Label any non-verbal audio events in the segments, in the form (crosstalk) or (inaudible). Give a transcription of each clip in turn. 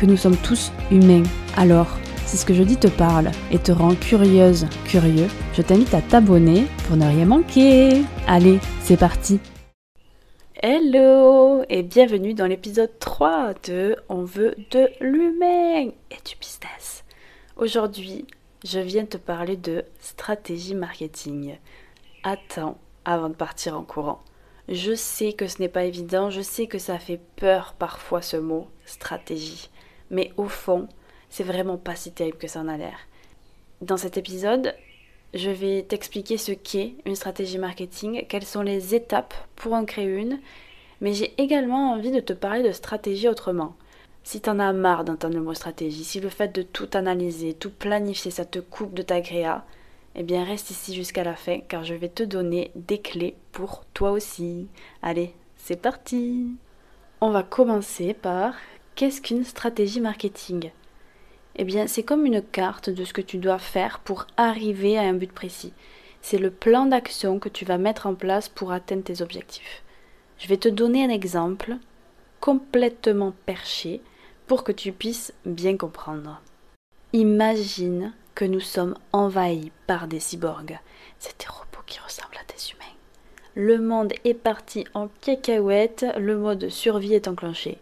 que nous sommes tous humains. Alors, si ce que je dis te parle et te rend curieuse, curieux, je t'invite à t'abonner pour ne rien manquer. Allez, c'est parti Hello et bienvenue dans l'épisode 3 de On veut de l'humain et du business. Aujourd'hui, je viens te parler de stratégie marketing. Attends avant de partir en courant. Je sais que ce n'est pas évident, je sais que ça fait peur parfois ce mot, stratégie. Mais au fond, c'est vraiment pas si terrible que ça en a l'air. Dans cet épisode, je vais t'expliquer ce qu'est une stratégie marketing, quelles sont les étapes pour en créer une, mais j'ai également envie de te parler de stratégie autrement. Si t'en as marre d'entendre le mot stratégie, si le fait de tout analyser, tout planifier, ça te coupe de ta gréa, eh bien reste ici jusqu'à la fin car je vais te donner des clés pour toi aussi. Allez, c'est parti On va commencer par qu'est-ce qu'une stratégie marketing? Eh bien c'est comme une carte de ce que tu dois faire pour arriver à un but précis. C'est le plan d'action que tu vas mettre en place pour atteindre tes objectifs. Je vais te donner un exemple complètement perché pour que tu puisses bien comprendre. Imagine que nous sommes envahis par des cyborgs. C'est des robots qui ressemblent à des humains. Le monde est parti en cacahuète, le mode survie est enclenché.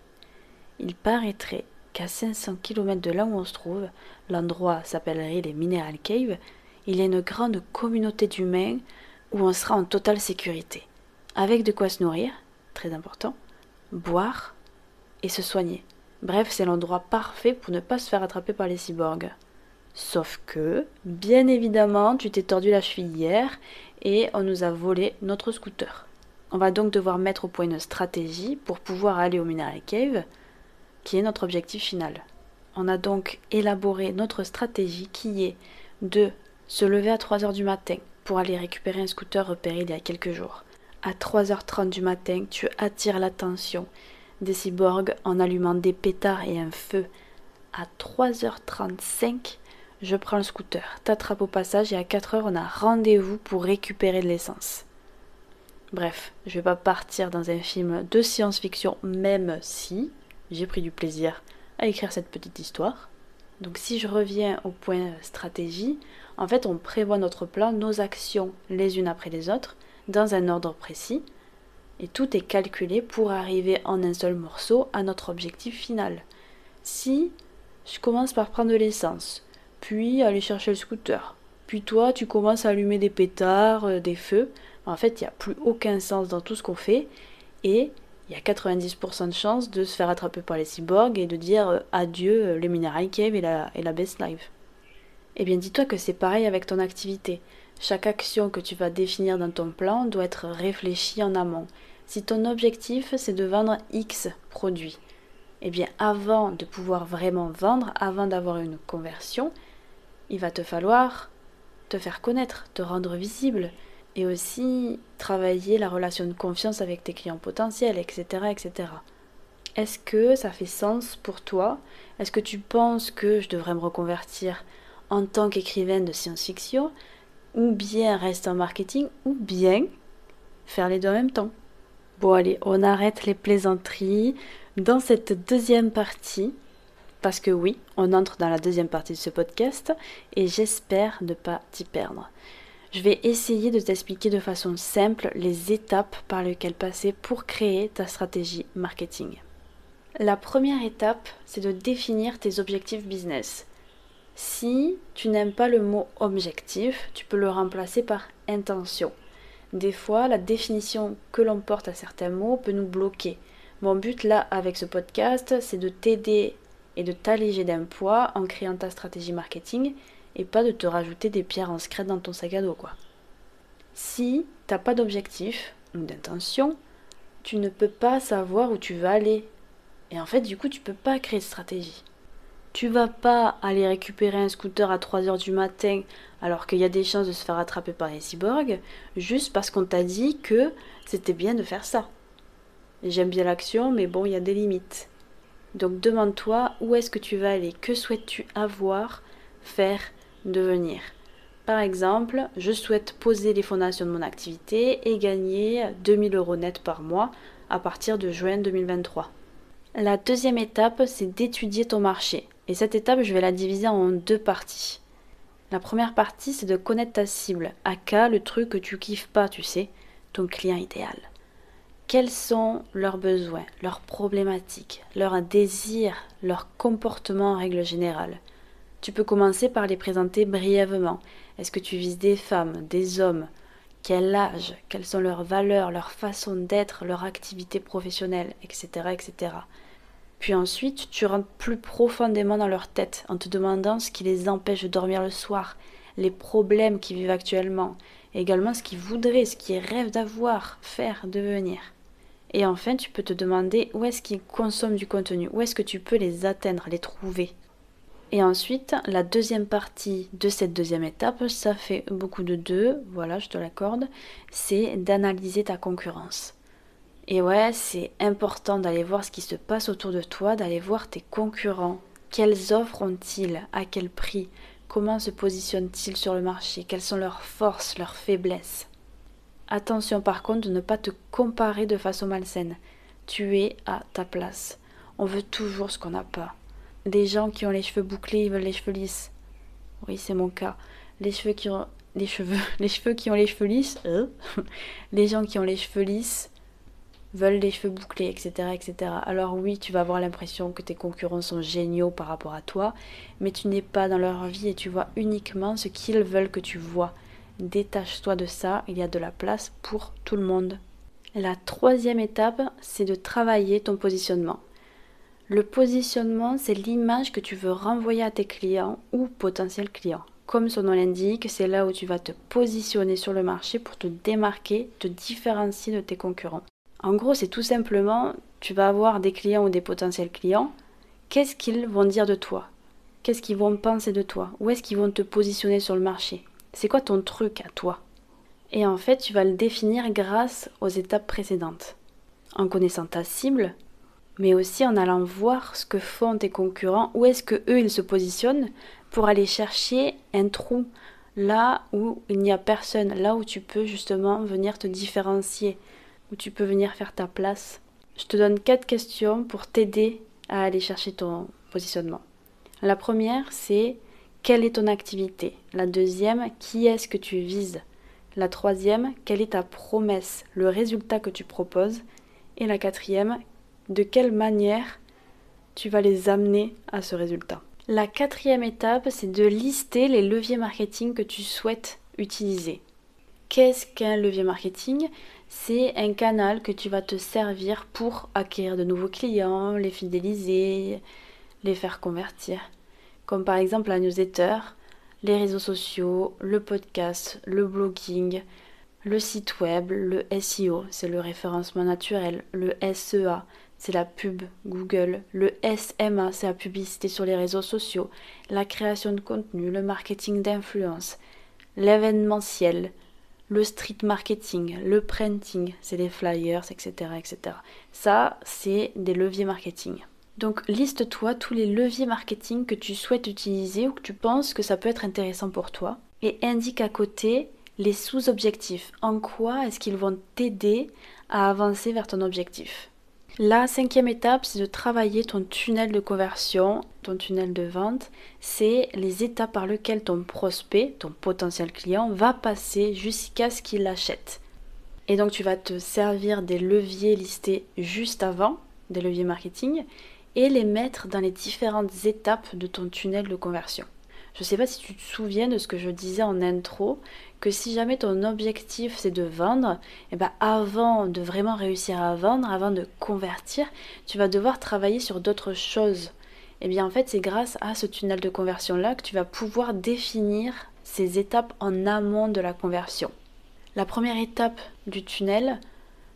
Il paraîtrait qu'à 500 km de là où on se trouve, l'endroit s'appellerait les Mineral Caves, il y a une grande communauté d'humains où on sera en totale sécurité, avec de quoi se nourrir, très important, boire et se soigner. Bref, c'est l'endroit parfait pour ne pas se faire attraper par les cyborgs. Sauf que, bien évidemment, tu t'es tordu la cheville hier et on nous a volé notre scooter. On va donc devoir mettre au point une stratégie pour pouvoir aller au Mineral Cave, qui est notre objectif final. On a donc élaboré notre stratégie qui est de se lever à 3 heures du matin pour aller récupérer un scooter repéré il y a quelques jours. À 3h30 du matin, tu attires l'attention des cyborgs en allumant des pétards et un feu. À 3h35, je prends le scooter, t'attrape au passage et à 4 heures on a rendez-vous pour récupérer de l'essence. Bref, je vais pas partir dans un film de science-fiction, même si j'ai pris du plaisir à écrire cette petite histoire. Donc si je reviens au point stratégie, en fait on prévoit notre plan, nos actions les unes après les autres, dans un ordre précis, et tout est calculé pour arriver en un seul morceau à notre objectif final. Si je commence par prendre de l'essence, puis aller chercher le scooter. Puis toi, tu commences à allumer des pétards, euh, des feux. En fait, il n'y a plus aucun sens dans tout ce qu'on fait. Et il y a 90% de chances de se faire attraper par les cyborgs et de dire euh, adieu euh, les mineral cave et la, et la best life. Eh bien, dis-toi que c'est pareil avec ton activité. Chaque action que tu vas définir dans ton plan doit être réfléchie en amont. Si ton objectif c'est de vendre X produits, eh bien avant de pouvoir vraiment vendre, avant d'avoir une conversion, il va te falloir te faire connaître, te rendre visible et aussi travailler la relation de confiance avec tes clients potentiels, etc. etc. Est-ce que ça fait sens pour toi? Est-ce que tu penses que je devrais me reconvertir en tant qu'écrivaine de science-fiction ou bien rester en marketing ou bien faire les deux en même temps? Bon allez, on arrête les plaisanteries. Dans cette deuxième partie, parce que oui, on entre dans la deuxième partie de ce podcast et j'espère ne pas t'y perdre. Je vais essayer de t'expliquer de façon simple les étapes par lesquelles passer pour créer ta stratégie marketing. La première étape, c'est de définir tes objectifs business. Si tu n'aimes pas le mot objectif, tu peux le remplacer par intention. Des fois, la définition que l'on porte à certains mots peut nous bloquer. Mon but là avec ce podcast, c'est de t'aider et de t'alléger d'un poids en créant ta stratégie marketing et pas de te rajouter des pierres en dans ton sac à dos quoi. Si t'as pas d'objectif ou d'intention, tu ne peux pas savoir où tu vas aller. Et en fait, du coup, tu peux pas créer de stratégie. Tu vas pas aller récupérer un scooter à 3 heures du matin alors qu'il y a des chances de se faire attraper par les cyborgs juste parce qu'on t'a dit que c'était bien de faire ça. J'aime bien l'action, mais bon, il y a des limites. Donc demande-toi où est-ce que tu vas aller, que souhaites-tu avoir, faire, devenir. Par exemple, je souhaite poser les fondations de mon activité et gagner 2000 euros net par mois à partir de juin 2023. La deuxième étape, c'est d'étudier ton marché. Et cette étape, je vais la diviser en deux parties. La première partie, c'est de connaître ta cible, aka le truc que tu kiffes pas, tu sais, ton client idéal. Quels sont leurs besoins, leurs problématiques, leurs désirs, leurs comportements en règle générale? Tu peux commencer par les présenter brièvement est-ce que tu vises des femmes, des hommes? Quel âge? Quelles sont leurs valeurs, leur façon d'être, leur activité professionnelle, etc., etc. Puis ensuite, tu rentres plus profondément dans leur tête en te demandant ce qui les empêche de dormir le soir, les problèmes qu'ils vivent actuellement, également ce qu'ils voudraient, ce qu'ils rêvent d'avoir, faire, devenir. Et enfin, tu peux te demander où est-ce qu'ils consomment du contenu, où est-ce que tu peux les atteindre, les trouver. Et ensuite, la deuxième partie de cette deuxième étape, ça fait beaucoup de deux, voilà, je te l'accorde, c'est d'analyser ta concurrence. Et ouais, c'est important d'aller voir ce qui se passe autour de toi, d'aller voir tes concurrents. Quelles offres ont-ils? À quel prix? Comment se positionnent-ils sur le marché? Quelles sont leurs forces, leurs faiblesses? Attention par contre de ne pas te comparer de façon malsaine. Tu es à ta place. On veut toujours ce qu'on n'a pas. Des gens qui ont les cheveux bouclés, ils veulent les cheveux lisses. Oui, c'est mon cas. Les cheveux qui ont les cheveux, (laughs) les cheveux qui ont les cheveux lisses, euh, (laughs) les gens qui ont les cheveux lisses veulent les cheveux bouclés, etc., etc. Alors oui, tu vas avoir l'impression que tes concurrents sont géniaux par rapport à toi, mais tu n'es pas dans leur vie et tu vois uniquement ce qu'ils veulent que tu vois. Détache-toi de ça, il y a de la place pour tout le monde. La troisième étape, c'est de travailler ton positionnement. Le positionnement, c'est l'image que tu veux renvoyer à tes clients ou potentiels clients. Comme son nom l'indique, c'est là où tu vas te positionner sur le marché pour te démarquer, te différencier de tes concurrents. En gros, c'est tout simplement, tu vas avoir des clients ou des potentiels clients. Qu'est-ce qu'ils vont dire de toi? Qu'est-ce qu'ils vont penser de toi? Où est-ce qu'ils vont te positionner sur le marché? C'est quoi ton truc à toi? Et en fait, tu vas le définir grâce aux étapes précédentes. En connaissant ta cible, mais aussi en allant voir ce que font tes concurrents, où est-ce que eux ils se positionnent pour aller chercher un trou là où il n'y a personne, là où tu peux justement venir te différencier, où tu peux venir faire ta place. Je te donne quatre questions pour t'aider à aller chercher ton positionnement. La première, c'est quelle est ton activité? La deuxième, qui est-ce que tu vises? La troisième, quelle est ta promesse, le résultat que tu proposes? Et la quatrième, de quelle manière tu vas les amener à ce résultat. La quatrième étape, c'est de lister les leviers marketing que tu souhaites utiliser. Qu'est-ce qu'un levier marketing? C'est un canal que tu vas te servir pour acquérir de nouveaux clients, les fidéliser, les faire convertir. Comme par exemple la newsletter, les réseaux sociaux, le podcast, le blogging, le site web, le SEO, c'est le référencement naturel, le SEA, c'est la pub Google, le SMA, c'est la publicité sur les réseaux sociaux, la création de contenu, le marketing d'influence, l'événementiel, le street marketing, le printing, c'est les flyers, etc., etc. Ça, c'est des leviers marketing. Donc liste-toi tous les leviers marketing que tu souhaites utiliser ou que tu penses que ça peut être intéressant pour toi et indique à côté les sous-objectifs. En quoi est-ce qu'ils vont t'aider à avancer vers ton objectif? La cinquième étape, c'est de travailler ton tunnel de conversion, ton tunnel de vente. C'est les étapes par lesquelles ton prospect, ton potentiel client, va passer jusqu'à ce qu'il achète. Et donc tu vas te servir des leviers listés juste avant, des leviers marketing, et les mettre dans les différentes étapes de ton tunnel de conversion. Je ne sais pas si tu te souviens de ce que je disais en intro, que si jamais ton objectif c'est de vendre, et eh ben avant de vraiment réussir à vendre, avant de convertir, tu vas devoir travailler sur d'autres choses. Et eh bien en fait c'est grâce à ce tunnel de conversion là que tu vas pouvoir définir ces étapes en amont de la conversion. La première étape du tunnel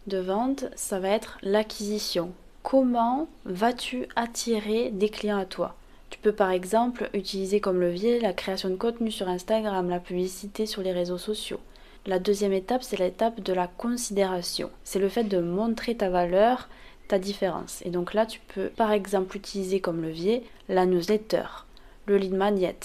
de vente, ça va être l'acquisition. Comment vas-tu attirer des clients à toi? Tu peux par exemple utiliser comme levier la création de contenu sur Instagram, la publicité sur les réseaux sociaux. La deuxième étape, c'est l'étape de la considération. C'est le fait de montrer ta valeur, ta différence. Et donc là, tu peux par exemple utiliser comme levier la newsletter, le lead magnet,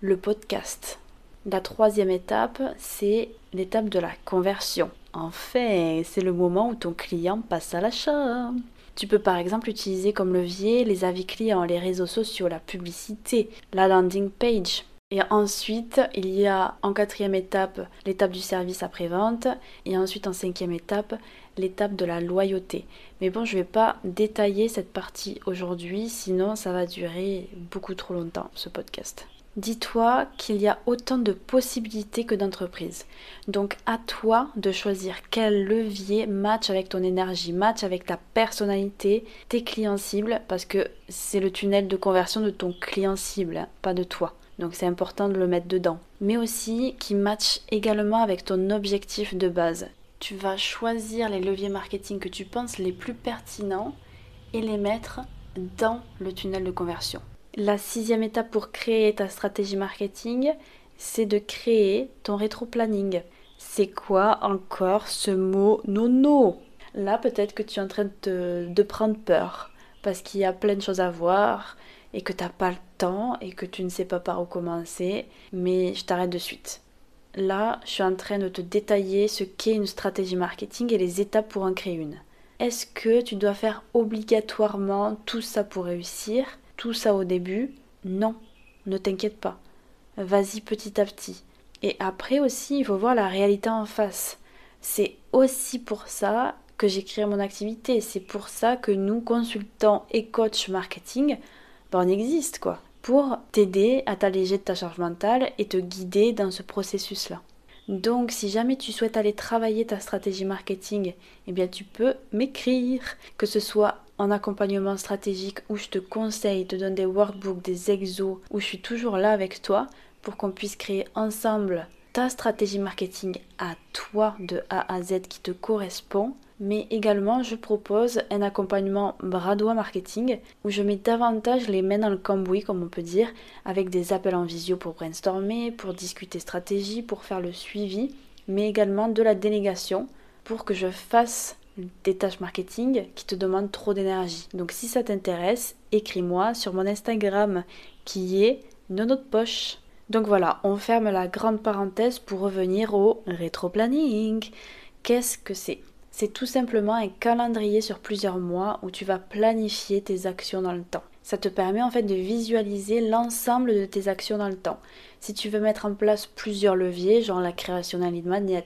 le podcast. La troisième étape, c'est l'étape de la conversion. Enfin, c'est le moment où ton client passe à l'achat. Tu peux par exemple utiliser comme levier les avis clients, les réseaux sociaux, la publicité, la landing page. Et ensuite, il y a en quatrième étape l'étape du service après-vente et ensuite en cinquième étape l'étape de la loyauté. Mais bon, je ne vais pas détailler cette partie aujourd'hui, sinon ça va durer beaucoup trop longtemps ce podcast. Dis-toi qu'il y a autant de possibilités que d'entreprises. Donc à toi de choisir quel levier match avec ton énergie, match avec ta personnalité, tes clients cibles, parce que c'est le tunnel de conversion de ton client cible, pas de toi. Donc c'est important de le mettre dedans. Mais aussi qui match également avec ton objectif de base. Tu vas choisir les leviers marketing que tu penses les plus pertinents et les mettre dans le tunnel de conversion. La sixième étape pour créer ta stratégie marketing, c'est de créer ton rétro-planning. C'est quoi encore ce mot nono? Là, peut-être que tu es en train de, prendre peur parce qu'il y a plein de choses à voir et que tu n'as pas le temps et que tu ne sais pas par où commencer. Mais je t'arrête de suite. Là, je suis en train de te détailler ce qu'est une stratégie marketing et les étapes pour en créer une. Est-ce que tu dois faire obligatoirement tout ça pour réussir? Tout ça au début, non, ne t'inquiète pas. Vas-y petit à petit. Et après aussi, il faut voir la réalité en face. C'est aussi pour ça que j'ai mon activité. C'est pour ça que nous, consultants et coachs marketing, ben on existe quoi. Pour t'aider à t'alléger de ta charge mentale et te guider dans ce processus-là. Donc, si jamais tu souhaites aller travailler ta stratégie marketing, eh bien, tu peux m'écrire, que ce soit en accompagnement stratégique où je te conseille, te donne des workbooks, des exos, où je suis toujours là avec toi pour qu'on puisse créer ensemble ta stratégie marketing à toi de A à Z qui te correspond. Mais également, je propose un accompagnement bradois marketing où je mets davantage les mains dans le cambouis, comme on peut dire, avec des appels en visio pour brainstormer, pour discuter stratégie, pour faire le suivi, mais également de la délégation pour que je fasse des tâches marketing qui te demandent trop d'énergie. Donc si ça t'intéresse, écris-moi sur mon Instagram qui est Poche. Donc voilà, on ferme la grande parenthèse pour revenir au rétro-planning. Qu'est-ce que c'est? C'est tout simplement un calendrier sur plusieurs mois où tu vas planifier tes actions dans le temps. Ça te permet en fait de visualiser l'ensemble de tes actions dans le temps. Si tu veux mettre en place plusieurs leviers, genre la création d'un lead magnet,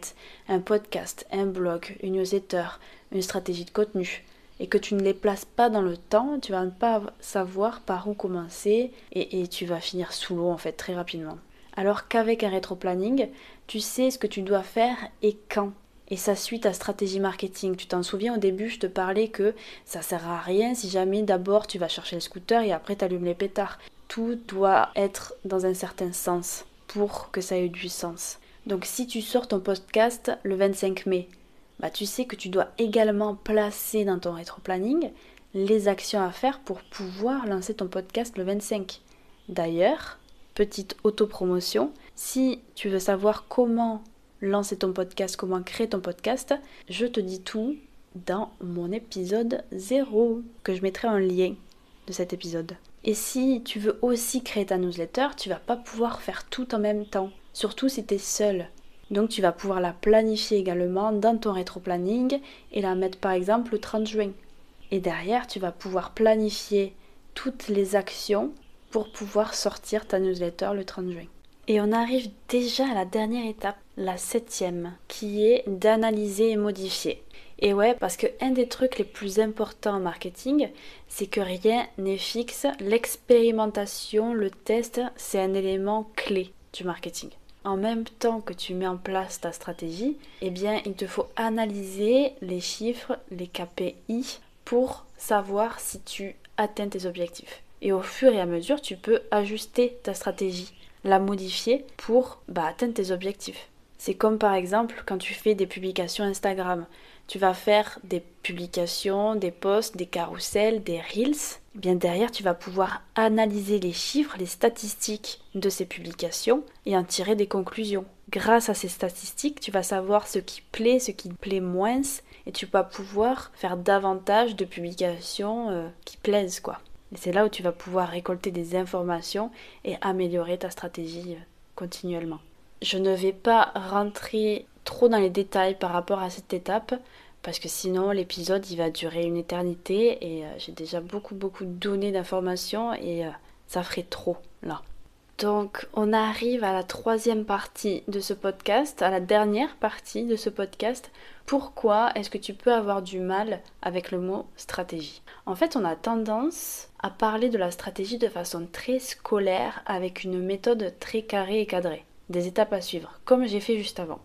un podcast, un blog, une newsletter, une stratégie de contenu et que tu ne les places pas dans le temps, tu vas pas savoir par où commencer et, tu vas finir sous l'eau en fait très rapidement. Alors qu'avec un rétro-planning, tu sais ce que tu dois faire et quand. Et ça suit ta stratégie marketing. Tu t'en souviens au début, je te parlais que ça sert à rien si jamais d'abord tu vas chercher le scooter et après tu allumes les pétards. Tout doit être dans un certain sens pour que ça ait du sens. Donc si tu sors ton podcast le 25 mai, bah, tu sais que tu dois également placer dans ton rétro-planning les actions à faire pour pouvoir lancer ton podcast le 25. D'ailleurs, petite autopromotion, si tu veux savoir comment lancer ton podcast, comment créer ton podcast, je te dis tout dans mon épisode 0 que je mettrai en lien de cet épisode. Et si tu veux aussi créer ta newsletter, tu vas pas pouvoir faire tout en même temps, surtout si tu es seul. Donc tu vas pouvoir la planifier également dans ton rétro-planning et la mettre par exemple le 30 juin. Et derrière, tu vas pouvoir planifier toutes les actions pour pouvoir sortir ta newsletter le 30 juin. Et on arrive déjà à la dernière étape, la septième, qui est d'analyser et modifier. Et ouais, parce que un des trucs les plus importants en marketing, c'est que rien n'est fixe. L'expérimentation, le test, c'est un élément clé du marketing en même temps que tu mets en place ta stratégie, eh bien, il te faut analyser les chiffres, les KPI, pour savoir si tu atteins tes objectifs. Et au fur et à mesure, tu peux ajuster ta stratégie, la modifier pour bah, atteindre tes objectifs. C'est comme par exemple quand tu fais des publications Instagram. tu vas faire des publications, des posts, des carousels, des reels, eh bien derrière tu vas pouvoir analyser les chiffres, les statistiques de ces publications et en tirer des conclusions. Grâce à ces statistiques, tu vas savoir ce qui plaît, ce qui plaît moins et tu vas pouvoir faire davantage de publications euh, qui plaisent quoi. Et c'est là où tu vas pouvoir récolter des informations et améliorer ta stratégie euh, continuellement. Je ne vais pas rentrer trop dans les détails par rapport à cette étape parce que sinon l'épisode il va durer une éternité et euh, j'ai déjà beaucoup beaucoup donné d'informations et euh, ça ferait trop là. Donc on arrive à la troisième partie de ce podcast, à la dernière partie de ce podcast. Pourquoi est-ce que tu peux avoir du mal avec le mot stratégie? En fait on a tendance à parler de la stratégie de façon très scolaire avec une méthode très carrée et cadrée, des étapes à suivre, comme j'ai fait juste avant.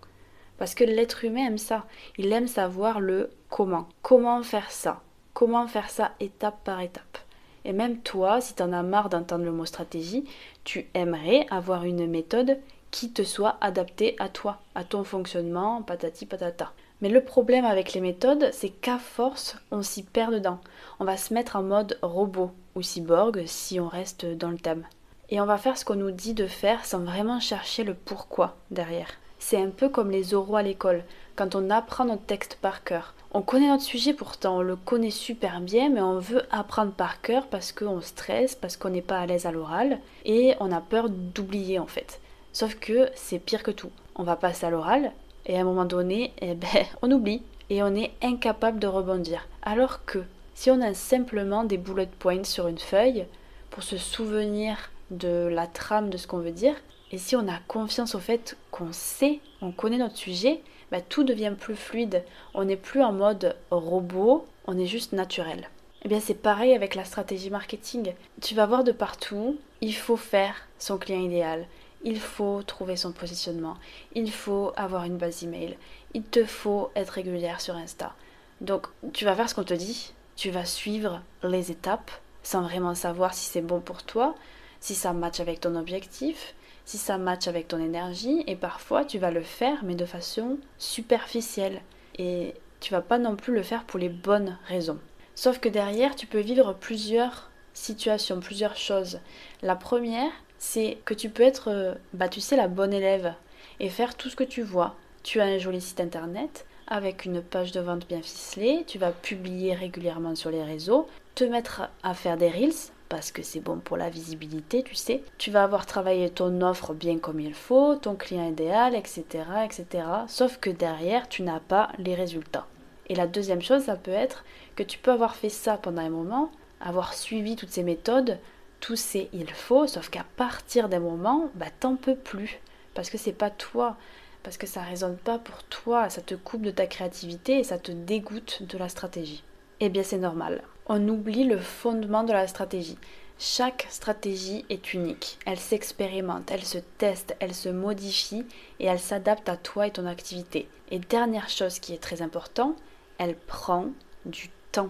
Parce que l'être humain aime ça. Il aime savoir le comment. Comment faire ça? Comment faire ça étape par étape? Et même toi, si tu en as marre d'entendre le mot stratégie, tu aimerais avoir une méthode qui te soit adaptée à toi, à ton fonctionnement, patati patata. Mais le problème avec les méthodes, c'est qu'à force, on s'y perd dedans. On va se mettre en mode robot ou cyborg si on reste dans le thème. Et on va faire ce qu'on nous dit de faire sans vraiment chercher le pourquoi derrière. C'est un peu comme les oraux à l'école, quand on apprend notre texte par cœur. On connaît notre sujet pourtant, on le connaît super bien, mais on veut apprendre par cœur parce qu'on stresse, parce qu'on n'est pas à l'aise à l'oral, et on a peur d'oublier en fait. Sauf que c'est pire que tout. On va passer à l'oral, et à un moment donné, (laughs) eh ben, on oublie, et on est incapable de rebondir. Alors que si on a simplement des bullet points sur une feuille, pour se souvenir de la trame de ce qu'on veut dire, et si on a confiance au fait qu'on sait, on connaît notre sujet, bah, tout devient plus fluide. On n'est plus en mode robot, on est juste naturel. Eh bien c'est pareil avec la stratégie marketing. Tu vas voir de partout, il faut faire son client idéal, il faut trouver son positionnement, il faut avoir une base email, il te faut être régulière sur Insta. Donc tu vas faire ce qu'on te dit, tu vas suivre les étapes sans vraiment savoir si c'est bon pour toi, si ça match avec ton objectif, si ça match avec ton énergie et parfois tu vas le faire mais de façon superficielle et tu vas pas non plus le faire pour les bonnes raisons. Sauf que derrière, tu peux vivre plusieurs situations, plusieurs choses. La première, c'est que tu peux être, euh, bah tu sais, la bonne élève et faire tout ce que tu vois. Tu as un joli site internet avec une page de vente bien ficelée, tu vas publier régulièrement sur les réseaux, te mettre à faire des reels parce que c'est bon pour la visibilité, tu sais. Tu vas avoir travaillé ton offre bien comme il faut, ton client idéal, etc., etc. Sauf que derrière, tu n'as pas les résultats. Et la deuxième chose, ça peut être que tu peux avoir fait ça pendant un moment, avoir suivi toutes ces méthodes, tous ces il faut, sauf qu'à partir d'un moment, bah t'en peux plus. Parce que c'est pas toi, parce que ça résonne pas pour toi, ça te coupe de ta créativité et ça te dégoûte de la stratégie. Eh bien c'est normal on oublie le fondement de la stratégie. Chaque stratégie est unique. Elle s'expérimente, elle se teste, elle se modifie et elle s'adapte à toi et ton activité. Et dernière chose qui est très important, elle prend du temps.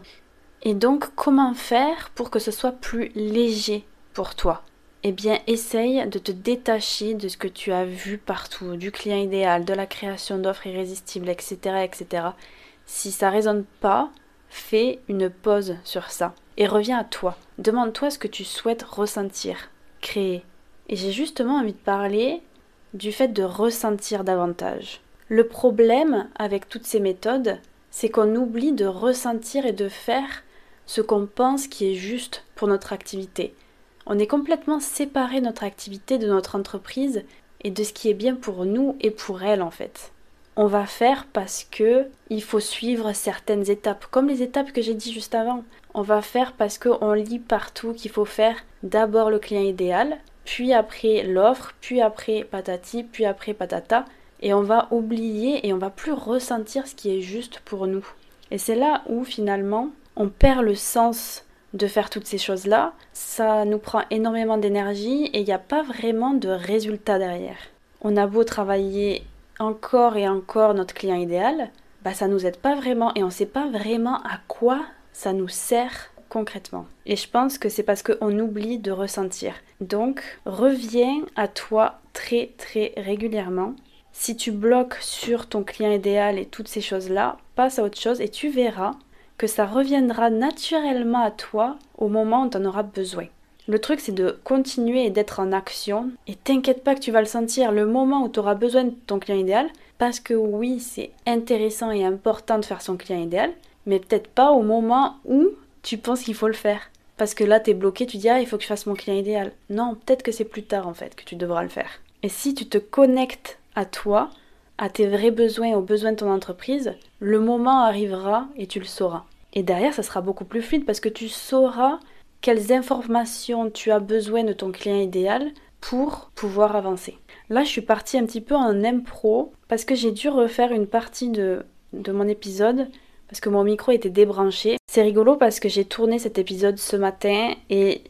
Et donc, comment faire pour que ce soit plus léger pour toi? Eh bien, essaye de te détacher de ce que tu as vu partout, du client idéal, de la création d'offres irrésistibles, etc., etc. Si ça résonne pas, Fais une pause sur ça et reviens à toi. Demande-toi ce que tu souhaites ressentir, créer. Et j'ai justement envie de parler du fait de ressentir davantage. Le problème avec toutes ces méthodes, c'est qu'on oublie de ressentir et de faire ce qu'on pense qui est juste pour notre activité. On est complètement séparé notre activité de notre entreprise et de ce qui est bien pour nous et pour elle en fait on va faire parce que il faut suivre certaines étapes, comme les étapes que j'ai dit juste avant. On va faire parce qu'on lit partout qu'il faut faire d'abord le client idéal, puis après l'offre, puis après patati, puis après patata, et on va oublier et on va plus ressentir ce qui est juste pour nous. Et c'est là où finalement on perd le sens de faire toutes ces choses-là, ça nous prend énormément d'énergie et il n'y a pas vraiment de résultat derrière. On a beau travailler encore et encore notre client idéal, bah ça nous aide pas vraiment et on sait pas vraiment à quoi ça nous sert concrètement. Et je pense que c'est parce qu'on oublie de ressentir. Donc, reviens à toi très très régulièrement. Si tu bloques sur ton client idéal et toutes ces choses-là, passe à autre chose et tu verras que ça reviendra naturellement à toi au moment où tu en auras besoin. Le truc, c'est de continuer et d'être en action. Et t'inquiète pas que tu vas le sentir le moment où tu auras besoin de ton client idéal. Parce que oui, c'est intéressant et important de faire son client idéal. Mais peut-être pas au moment où tu penses qu'il faut le faire. Parce que là, tu es bloqué, tu dis, ah, il faut que je fasse mon client idéal. Non, peut-être que c'est plus tard, en fait, que tu devras le faire. Et si tu te connectes à toi, à tes vrais besoins, aux besoins de ton entreprise, le moment arrivera et tu le sauras. Et derrière, ça sera beaucoup plus fluide parce que tu sauras quelles informations tu as besoin de ton client idéal pour pouvoir avancer. Là, je suis partie un petit peu en impro parce que j'ai dû refaire une partie de, de mon épisode parce que mon micro était débranché. C'est rigolo parce que j'ai tourné cet épisode ce matin et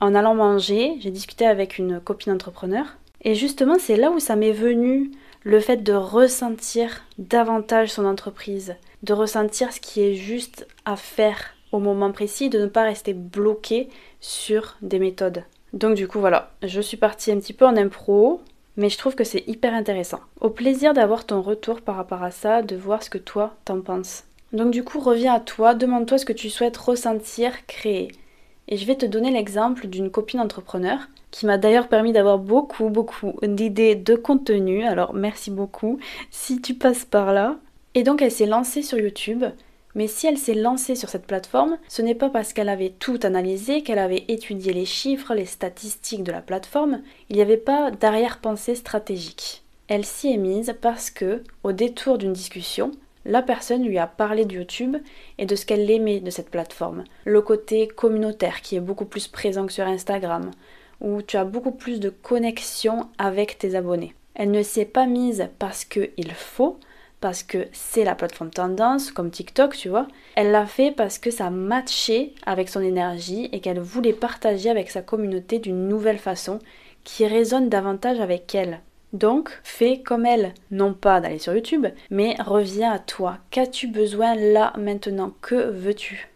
en allant manger, j'ai discuté avec une copine entrepreneur. Et justement, c'est là où ça m'est venu le fait de ressentir davantage son entreprise, de ressentir ce qui est juste à faire au moment précis, de ne pas rester bloqué sur des méthodes. Donc du coup voilà, je suis partie un petit peu en impro, mais je trouve que c'est hyper intéressant. Au plaisir d'avoir ton retour par rapport à ça, de voir ce que toi t'en penses. Donc du coup, reviens à toi, demande-toi ce que tu souhaites ressentir, créer. Et je vais te donner l'exemple d'une copine entrepreneur qui m'a d'ailleurs permis d'avoir beaucoup, beaucoup d'idées de contenu. Alors merci beaucoup si tu passes par là. Et donc elle s'est lancée sur YouTube. Mais si elle s'est lancée sur cette plateforme, ce n'est pas parce qu'elle avait tout analysé, qu'elle avait étudié les chiffres, les statistiques de la plateforme, il n'y avait pas d'arrière-pensée stratégique. Elle s'y est mise parce que, au détour d'une discussion, la personne lui a parlé de YouTube et de ce qu'elle aimait de cette plateforme. Le côté communautaire qui est beaucoup plus présent que sur Instagram, où tu as beaucoup plus de connexion avec tes abonnés. Elle ne s'est pas mise parce qu'il faut, parce que c'est la plateforme tendance, comme TikTok, tu vois. Elle l'a fait parce que ça matchait avec son énergie et qu'elle voulait partager avec sa communauté d'une nouvelle façon qui résonne davantage avec elle. Donc, fais comme elle. Non pas d'aller sur YouTube, mais reviens à toi. Qu'as-tu besoin là maintenant? Que veux-tu?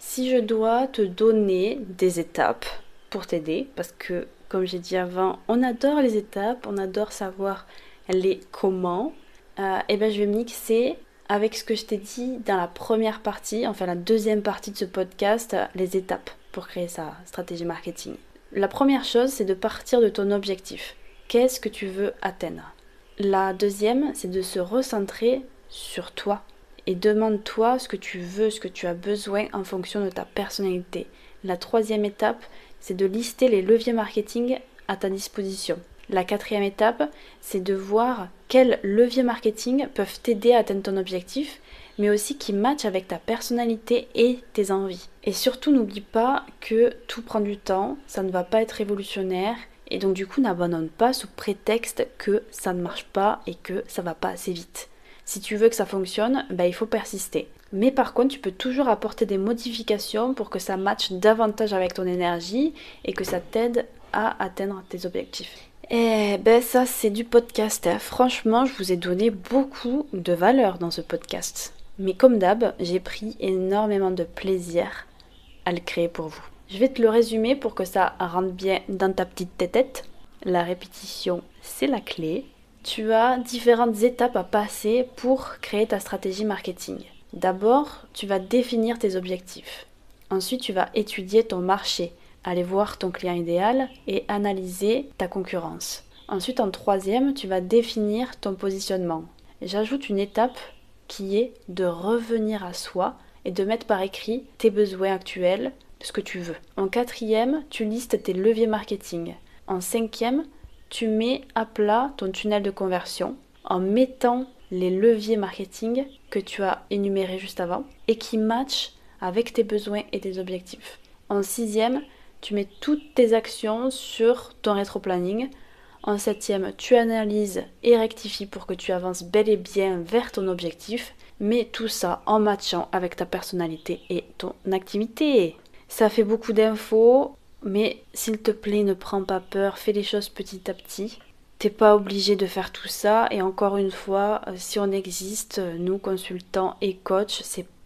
Si je dois te donner des étapes pour t'aider, parce que, comme j'ai dit avant, on adore les étapes, on adore savoir les comment, euh, eh ben je vais mixer avec ce que je t'ai dit dans la première partie, enfin la deuxième partie de ce podcast, les étapes pour créer sa stratégie marketing. La première chose, c'est de partir de ton objectif qu'est-ce que tu veux atteindre? La deuxième, c'est de se recentrer sur toi et demande-toi ce que tu veux, ce que tu as besoin en fonction de ta personnalité. La troisième étape, c'est de lister les leviers marketing à ta disposition. La quatrième étape, c'est de voir quels leviers marketing peuvent t'aider à atteindre ton objectif, mais aussi qui matchent avec ta personnalité et tes envies. Et surtout, n'oublie pas que tout prend du temps, ça ne va pas être révolutionnaire et donc du coup, n'abandonne pas sous prétexte que ça ne marche pas et que ça va pas assez vite. Si tu veux que ça fonctionne, bah, il faut persister. Mais par contre, tu peux toujours apporter des modifications pour que ça matche davantage avec ton énergie et que ça t'aide à atteindre tes objectifs. Eh ben ça c'est du podcast. Franchement, je vous ai donné beaucoup de valeur dans ce podcast. Mais comme d'hab, j'ai pris énormément de plaisir à le créer pour vous. Je vais te le résumer pour que ça rentre bien dans ta petite tête. La répétition, c'est la clé. Tu as différentes étapes à passer pour créer ta stratégie marketing. D'abord, tu vas définir tes objectifs. Ensuite, tu vas étudier ton marché, aller voir ton client idéal et analyser ta concurrence. Ensuite, en troisième, tu vas définir ton positionnement. J'ajoute une étape qui est de revenir à soi et de mettre par écrit tes besoins actuels, ce que tu veux. En quatrième, tu listes tes leviers marketing. En cinquième, tu mets à plat ton tunnel de conversion en mettant les leviers marketing que tu as énumérés juste avant et qui matchent avec tes besoins et tes objectifs. En sixième, tu mets toutes tes actions sur ton rétro-planning. En septième, tu analyses et rectifies pour que tu avances bel et bien vers ton objectif, mais tout ça en matchant avec ta personnalité et ton activité. Ça fait beaucoup d'infos, mais s'il te plaît, ne prends pas peur, fais les choses petit à petit. T'es pas obligé de faire tout ça, et encore une fois, euh, si on existe, nous consultants et coachs,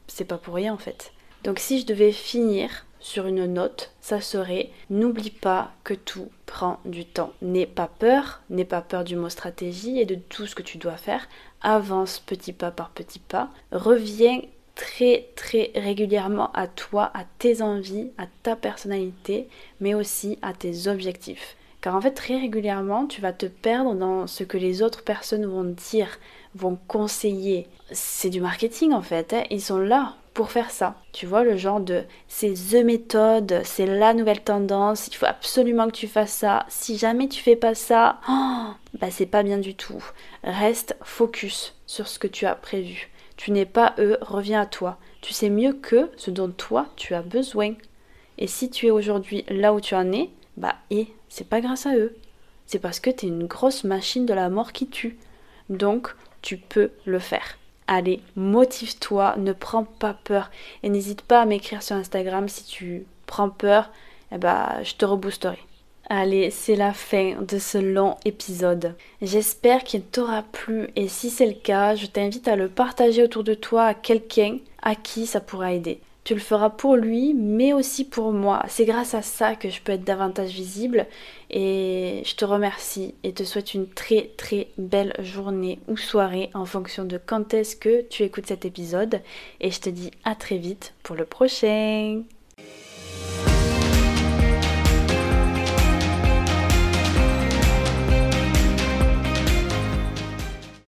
c'est pas pour rien en fait. Donc si je devais finir sur une note, ça serait n'oublie pas que tout prend du temps. N'aie pas peur, n'aie pas peur du mot stratégie et de tout ce que tu dois faire. Avance petit pas par petit pas. Reviens très très régulièrement à toi, à tes envies, à ta personnalité, mais aussi à tes objectifs. Car en fait, très régulièrement, tu vas te perdre dans ce que les autres personnes vont dire, vont conseiller. C'est du marketing en fait, hein. ils sont là pour faire ça. Tu vois, le genre de c'est the méthode, c'est la nouvelle tendance, il faut absolument que tu fasses ça. Si jamais tu fais pas ça, oh, bah c'est pas bien du tout. Reste focus sur ce que tu as prévu. Tu n'es pas eux, reviens à toi. Tu sais mieux que ce dont toi tu as besoin. Et si tu es aujourd'hui là où tu en es, bah et c'est pas grâce à eux. C'est parce que tu es une grosse machine de la mort qui tue. Donc, tu peux le faire. Allez, motive-toi, ne prends pas peur et n'hésite pas à m'écrire sur Instagram si tu prends peur, eh bah, je te reboosterai. Allez, c'est la fin de ce long épisode. J'espère qu'il t'aura plu et si c'est le cas, je t'invite à le partager autour de toi à quelqu'un à qui ça pourra aider. Tu le feras pour lui, mais aussi pour moi. C'est grâce à ça que je peux être davantage visible. Et je te remercie et te souhaite une très très belle journée ou soirée en fonction de quand est-ce que tu écoutes cet épisode. Et je te dis à très vite pour le prochain.